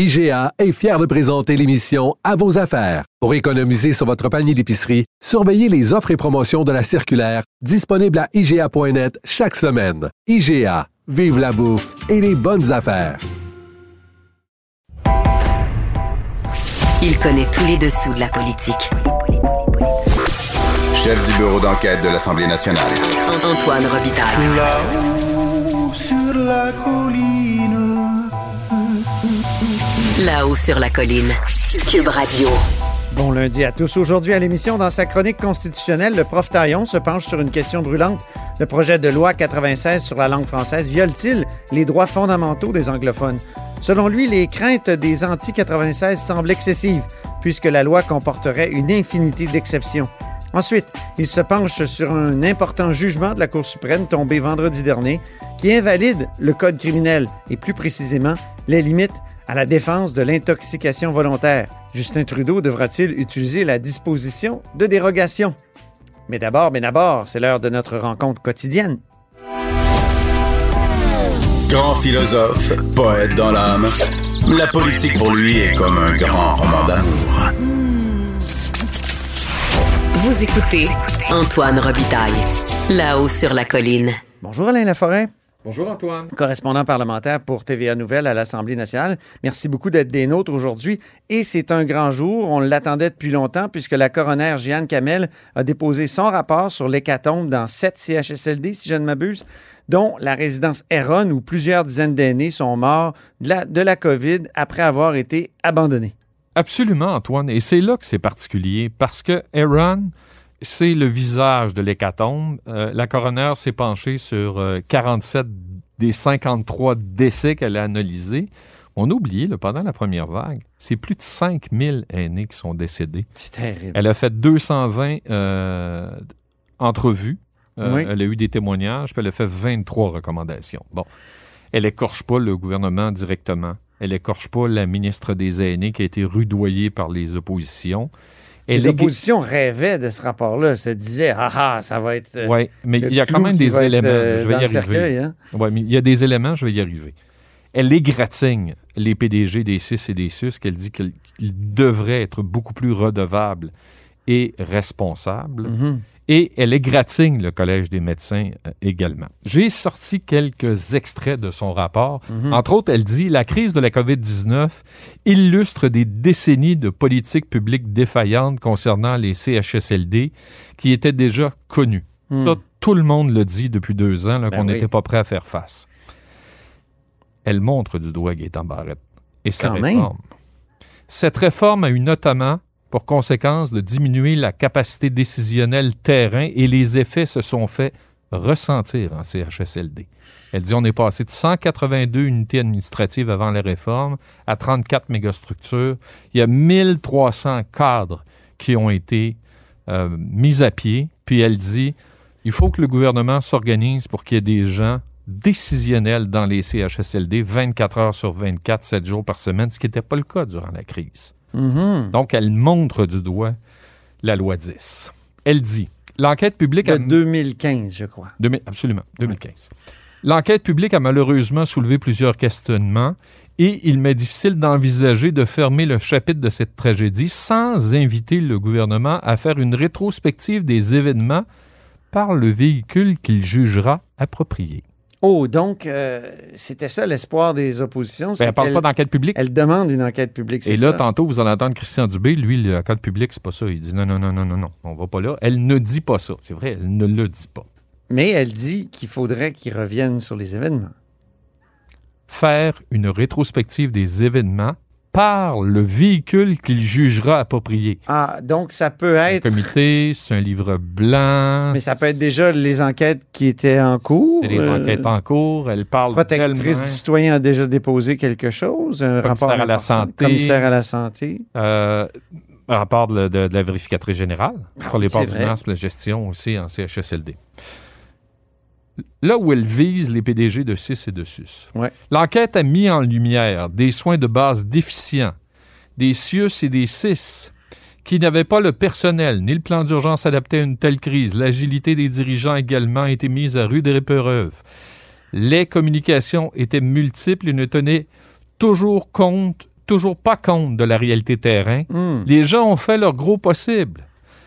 IGA est fier de présenter l'émission À vos affaires. Pour économiser sur votre panier d'épicerie, surveillez les offres et promotions de la circulaire disponible à IGA.net chaque semaine. IGA, vive la bouffe et les bonnes affaires. Il connaît tous les dessous de la politique. Chef du bureau d'enquête de l'Assemblée nationale. Antoine Robitaille. Là-haut sur la colline. Là-haut sur la colline. Cube Radio. Bon lundi à tous. Aujourd'hui à l'émission, dans sa chronique constitutionnelle, le prof Taillon se penche sur une question brûlante. Le projet de loi 96 sur la langue française viole-t-il les droits fondamentaux des anglophones? Selon lui, les craintes des anti-96 semblent excessives, puisque la loi comporterait une infinité d'exceptions. Ensuite, il se penche sur un important jugement de la Cour suprême tombé vendredi dernier qui invalide le Code criminel et plus précisément les limites à la défense de l'intoxication volontaire. Justin Trudeau devra-t-il utiliser la disposition de dérogation? Mais d'abord, mais d'abord, c'est l'heure de notre rencontre quotidienne. Grand philosophe, poète dans l'âme, la politique pour lui est comme un grand roman d'amour. Vous écoutez Antoine Robitaille. Là-haut sur la colline. Bonjour Alain Laforêt. Bonjour Antoine. correspondant parlementaire pour TVA Nouvelle à l'Assemblée nationale. Merci beaucoup d'être des nôtres aujourd'hui. Et c'est un grand jour. On l'attendait depuis longtemps puisque la coroner Jeanne Kamel a déposé son rapport sur l'hécatombe dans sept CHSLD, si je ne m'abuse, dont la résidence Erron, où plusieurs dizaines d'aînés sont morts de la, de la COVID après avoir été abandonnés. Absolument, Antoine. Et c'est là que c'est particulier parce que Aaron, c'est le visage de l'hécatombe. Euh, la coroner s'est penchée sur euh, 47 des 53 décès qu'elle a analysés. On a oublié, là, pendant la première vague, c'est plus de 5000 aînés qui sont décédés. C'est terrible. Elle a fait 220 euh, entrevues. Euh, Oui. Elle a eu des témoignages, puis elle a fait 23 recommandations. Bon. Elle écorche pas le gouvernement directement. Elle écorche pas la ministre des Aînés qui a été rudoyée par les oppositions. Elle Les oppositions rêvaient de ce rapport-là, se disaient Ah ah, ça va être. euh, Ouais, mais il y a quand même des éléments. euh, je vais y arriver. hein? Ouais, mais il y a des éléments, je vais y arriver. Elle égratigne les PDG des CIS et des SUS, qu'elle dit qu'ils devraient être beaucoup plus redevables et responsables. Mhm. Et elle égratigne le Collège des médecins euh, également. J'ai sorti quelques extraits de son rapport. Mhm. Entre autres, elle dit La crise de la COVID-19 illustre des décennies de politiques publiques défaillantes concernant les CHSLD qui étaient déjà connues. Mhm. Ça, tout le monde le dit depuis deux ans Ben qu'on oui. n'était pas prêt à faire face. Elle montre du doigt Gaétan Barrette et sa Quand même. réforme. Cette réforme a eu notamment pour conséquence de diminuer la capacité décisionnelle terrain et les effets se sont fait ressentir en CHSLD. Elle dit on est passé de 182 unités administratives avant la réforme à 34 mégastructures. Il y a 1300 cadres qui ont été euh, mis à pied. Puis elle dit il faut que le gouvernement s'organise pour qu'il y ait des gens décisionnels dans les CHSLD 24 heures sur 24, 7 jours par semaine, ce qui n'était pas le cas durant la crise. Mhm. Donc, elle montre du doigt la loi 10. Elle dit l'enquête publique De a 2015, je crois. 2000 absolument, 2015. L'enquête publique a malheureusement soulevé plusieurs questionnements et il m'est difficile d'envisager de fermer le chapitre de cette tragédie sans inviter le gouvernement à faire une rétrospective des événements par le véhicule qu'il jugera approprié. Oh, donc, euh, c'était ça l'espoir des oppositions. Ben, elle parle pas d'enquête publique. Elle demande une enquête publique, Et là, ça? tantôt, vous allez entendre Christian Dubé, lui, l'enquête publique, c'est pas ça. Il dit non, non, non, non, non, non, on va pas là. Elle ne dit pas ça. C'est vrai, elle ne le dit pas. Mais elle dit qu'il faudrait qu'ils reviennent sur les événements. faire une rétrospective des événements par le véhicule qu'il jugera approprié. Ah, donc ça peut Un être. comité, c'est un livre blanc, Mais ça peut être déjà les enquêtes qui étaient en cours. c'est des euh, enquêtes en cours, elle parle Protectrice tellement, du citoyen a déjà déposé quelque chose. Un Commissaire rapport à la santé. Commissaire à la santé. euh, un rapport de, de- de la vérificatrice générale sur les ports du la gestion aussi en CHSLD. Là où elle vise les PDG de CIS et de SUS. Ouais. L'enquête a mis en lumière des soins de base déficients, des CIUS et des CIS qui n'avaient pas le personnel ni le plan d'urgence adapté à une telle crise. L'agilité des dirigeants également a été mise à rude épreuve. Les communications étaient multiples et ne tenaient toujours compte, toujours pas compte de la réalité terrain. Hmm. Les gens ont fait leur gros possible.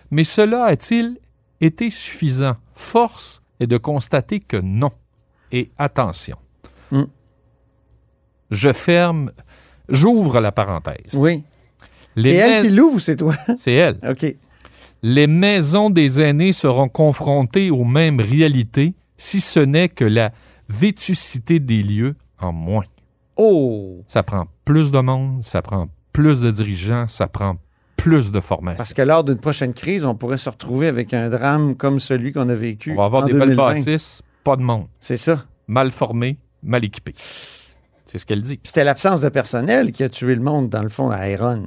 Mais cela a-t-il été suffisant? Force est de constater que non. Et attention. Hmm. Je ferme, j'ouvre la parenthèse. Oui. C'est elle qui l'ouvre ou c'est toi? C'est elle. OK. Les maisons des aînés seront confrontées aux mêmes réalités, si ce n'est que la vétusté des lieux en moins. Oh! Ça prend plus de monde, ça prend plus de dirigeants, ça prend plus de formation. Parce que lors d'une prochaine crise, on pourrait se retrouver avec un drame comme celui qu'on a vécu. On va avoir en des belles 2020. bâtisses, pas de monde, C'est ça. mal formés, mal équipés. C'est ce qu'elle dit. C'était l'absence de personnel qui a tué le monde, dans le fond, à Iron.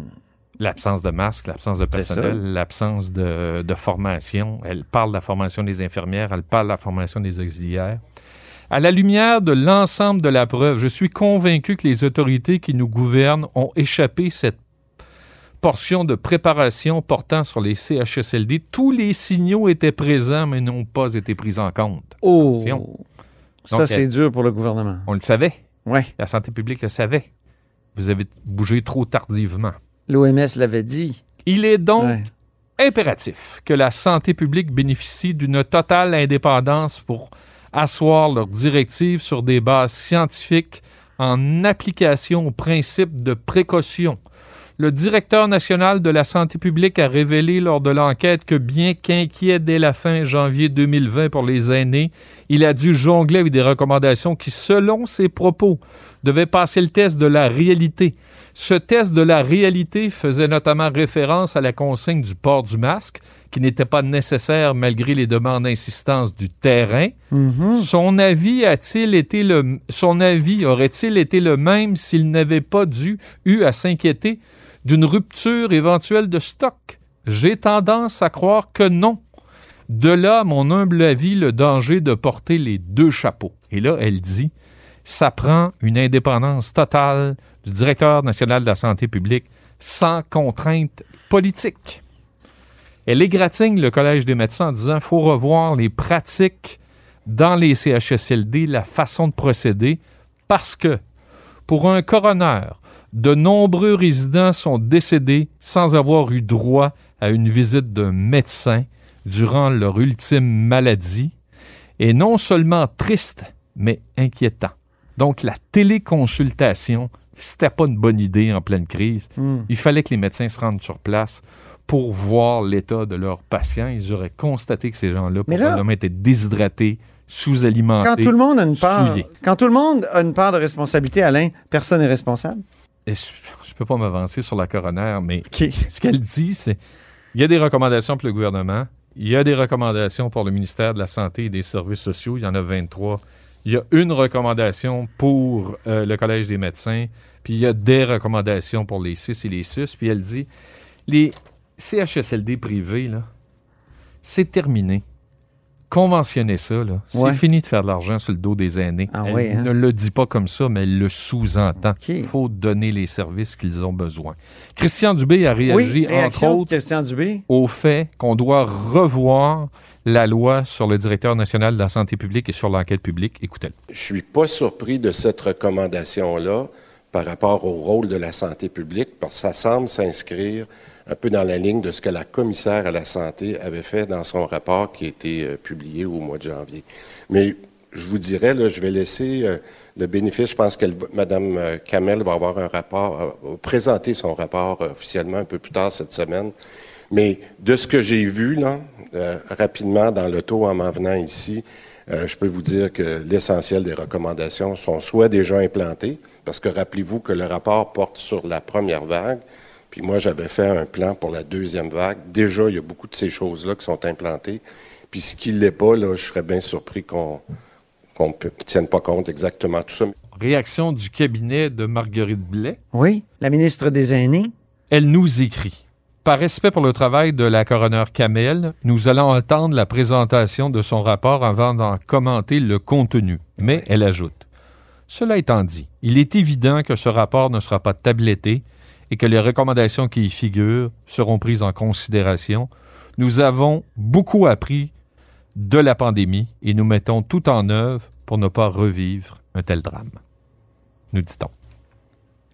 L'absence de masque, l'absence de personnel, l'absence de, de formation. Elle parle de la formation des infirmières, elle parle de la formation des auxiliaires. À la lumière de l'ensemble de la preuve, je suis convaincu que les autorités qui nous gouvernent ont échappé cette portion de préparation portant sur les CHSLD. Tous les signaux étaient présents, mais n'ont pas été pris en compte. Oh! Attention. Ça, Donc, c'est elle- dur pour le gouvernement. On le savait. Ouais. La santé publique le savait. Vous avez bougé trop tardivement. L'OMS l'avait dit. Il est donc Ouais. impératif que la santé publique bénéficie d'une totale indépendance pour asseoir leurs directives sur des bases scientifiques en application au principe de précaution. Le directeur national de la santé publique a révélé lors de l'enquête que bien qu'inquiet dès la fin janvier 2020 pour les aînés, il a dû jongler avec des recommandations qui, selon ses propos, devaient passer le test de la réalité. Ce test de la réalité faisait notamment référence à la consigne du port du masque, qui n'était pas nécessaire malgré les demandes d'insistance du terrain. Son avis a-t-il été le son avis aurait-il été le même s'il n'avait pas dû eu à s'inquiéter d'une rupture éventuelle de stock J'ai tendance à croire que non. De là, mon humble avis, le danger de porter les deux chapeaux. Et là, elle dit, ça prend une indépendance totale du directeur national de la santé publique sans contrainte politique. Elle égratigne le Collège des médecins en disant faut revoir les pratiques dans les CHSLD, la façon de procéder, parce que pour un coroner, de nombreux résidents sont décédés sans avoir eu droit à une visite d'un médecin durant leur ultime maladie, et non seulement triste, mais inquiétant. Donc la téléconsultation, c'était pas une bonne idée en pleine crise. Il fallait que les médecins se rendent sur place pour voir l'état de leurs patients. Ils auraient constaté que ces gens-là probablement étaient déshydratés, sous-alimentés. Quand tout le monde a une part, souillés. quand tout le monde a une part de responsabilité, Alain, personne n'est responsable. Je ne peux pas m'avancer sur la coroner, mais ce qu'elle dit, c'est il y a des recommandations pour le gouvernement, il y a des recommandations pour le ministère de la Santé et des Services sociaux, il y en a 23. Il y a une recommandation pour euh, le Collège des médecins, puis il y a des recommandations pour les CIS et les SUS, puis elle dit les CHSLD privés, là, c'est terminé. Conventionnez ça, là. C'est Ouais. fini de faire de l'argent sur le dos des aînés. Ah elle hein? ne le dit pas comme ça, mais elle le sous-entend. Il faut donner les services qu'ils ont besoin. Christian Dubé a Oui, réagi, entre de autres, Christian Dubé. au fait qu'on doit revoir la loi sur le directeur national de la santé publique et sur l'enquête publique. Écoutez-le. Je suis pas surpris de cette recommandation-là par rapport au rôle de la santé publique, parce que ça semble s'inscrire un peu dans la ligne de ce que la commissaire à la santé avait fait dans son rapport qui a été euh, publié au mois de janvier. Mais je vous dirais, je vais laisser euh, le bénéfice. Je pense que Mme euh, Kamel va avoir un rapport, présenter son rapport officiellement un peu plus tard cette semaine. Mais de ce que j'ai vu, là, rapidement dans l'auto en m'en venant ici, Euh, je peux vous dire que l'essentiel des recommandations sont soit déjà implantées, parce que rappelez-vous que le rapport porte sur la première vague, puis moi j'avais fait un plan pour la deuxième vague. Déjà, il y a beaucoup de ces choses-là qui sont implantées. Puis ce qui ne l'est pas, là, je serais bien surpris qu'on qu'on ne tienne pas compte exactement de tout ça. Réaction du cabinet de Marguerite Blais? Oui, la ministre des Aînés. Elle nous écrit. Par respect pour le travail de la coroner Kamel, nous allons attendre la présentation de son rapport avant d'en commenter le contenu. Mais elle ajoute. Cela étant dit, il est évident que ce rapport ne sera pas tabletté et que les recommandations qui y figurent seront prises en considération. Nous avons beaucoup appris de la pandémie et nous mettons tout en œuvre pour ne pas revivre un tel drame. Nous dit-on.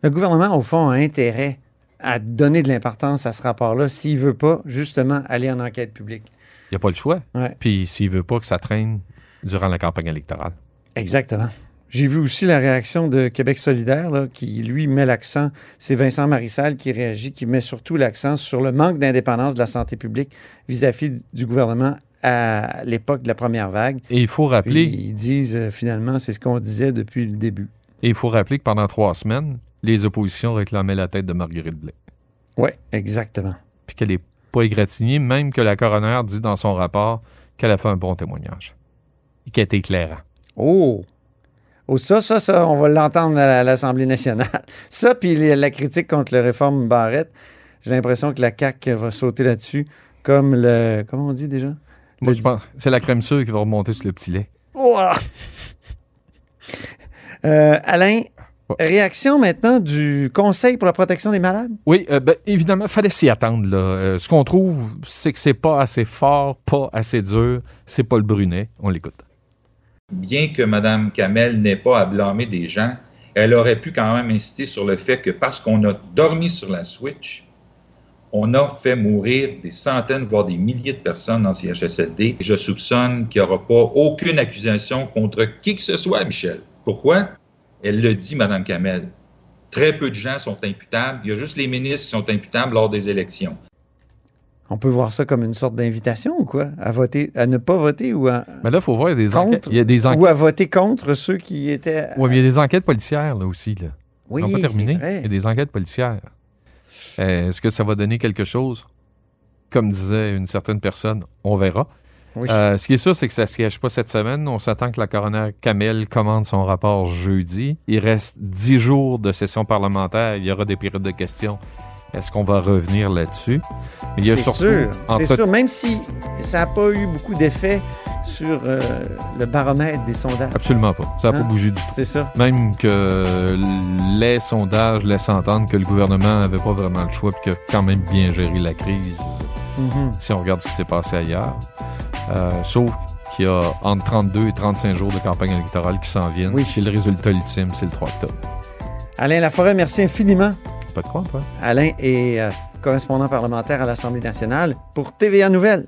Le gouvernement, au fond, a intérêt à donner de l'importance à ce rapport-là s'il ne veut pas, justement, aller en enquête publique. Il n'y a pas le choix. Ouais. Puis s'il veut pas que ça traîne durant la campagne électorale. Exactement. J'ai vu aussi la réaction de Québec solidaire, là, qui, lui, met l'accent, c'est Vincent Marissal qui réagit, qui met surtout l'accent sur le manque d'indépendance de la santé publique vis-à-vis du gouvernement à l'époque de la première vague. Et il faut rappeler, Puis ils disent, euh, finalement, c'est ce qu'on disait depuis le début. et il faut rappeler que pendant trois semaines, les oppositions réclamaient la tête de Marguerite Blais. Oui, exactement. Puis qu'elle n'est pas égratignée, même que la coroner dit dans son rapport qu'elle a fait un bon témoignage. Et qu'elle est éclairant. Oh! Oh, ça, ça, ça, on va l'entendre à l'Assemblée nationale. Ça, puis la critique contre la réforme Barrette, j'ai l'impression que la CAQ va sauter là-dessus, comme le... Comment on dit déjà? Moi, Le- je pense c'est la crème sûre qui va remonter sur le petit lait. Euh, Alain. Réaction maintenant du Conseil pour la protection des malades? Oui, euh, ben, évidemment, il fallait s'y attendre. Là. Euh, ce qu'on trouve, c'est que c'est pas assez fort, pas assez dur. C'est Paul Brunet. On l'écoute. bien que Mme Kamel n'ait pas à blâmer des gens, elle aurait pu quand même insister sur le fait que parce qu'on a dormi sur la switch, on a fait mourir des centaines, voire des milliers de personnes dans CHSLD. Je soupçonne qu'il n'y aura pas aucune accusation contre qui que ce soit, Michel. Pourquoi? Elle le dit, Mme Kamel. Très peu de gens sont imputables. Il y a juste les ministres qui sont imputables lors des élections. On peut voir ça comme une sorte d'invitation ou quoi? À voter, à ne pas voter ou à, Mais là, il faut voir, il y a des Contre enquêtes. Il y a des enquêtes. ou à voter contre ceux qui étaient... Ouais, mais il y a des enquêtes policières, là aussi. Là. oui, Ils n'ont pas c'est terminé. vrai. Il y a des enquêtes policières. Euh, Est-ce que ça va donner quelque chose? Comme disait une certaine personne, on verra. Oui. Euh, ce qui est sûr, c'est que ça ne siège pas cette semaine. On s'attend que la coroner Kamel commande son rapport jeudi. Il reste dix jours de session parlementaire. Il y aura des périodes de questions. Est-ce qu'on va revenir là-dessus? Il y a C'est surtout, sûr, entre- c'est sûr, même si ça n'a pas eu beaucoup d'effet sur euh, le baromètre des sondages. Absolument pas. Ça n'a Hein? pas bougé du tout. C'est ça. Même que les sondages laissent entendre que le gouvernement n'avait pas vraiment le choix et qu'il a quand même bien géré la crise, Mhm. si on regarde ce qui s'est passé ailleurs. Euh, sauf qu'il y a entre 32 et 35 jours de campagne électorale qui s'en viennent. Oui. Et le résultat ultime, c'est le 3 octobre. Alain Laforêt, merci infiniment. Pas de quoi, toi? Alain est euh, correspondant parlementaire à l'Assemblée nationale pour TVA Nouvelles.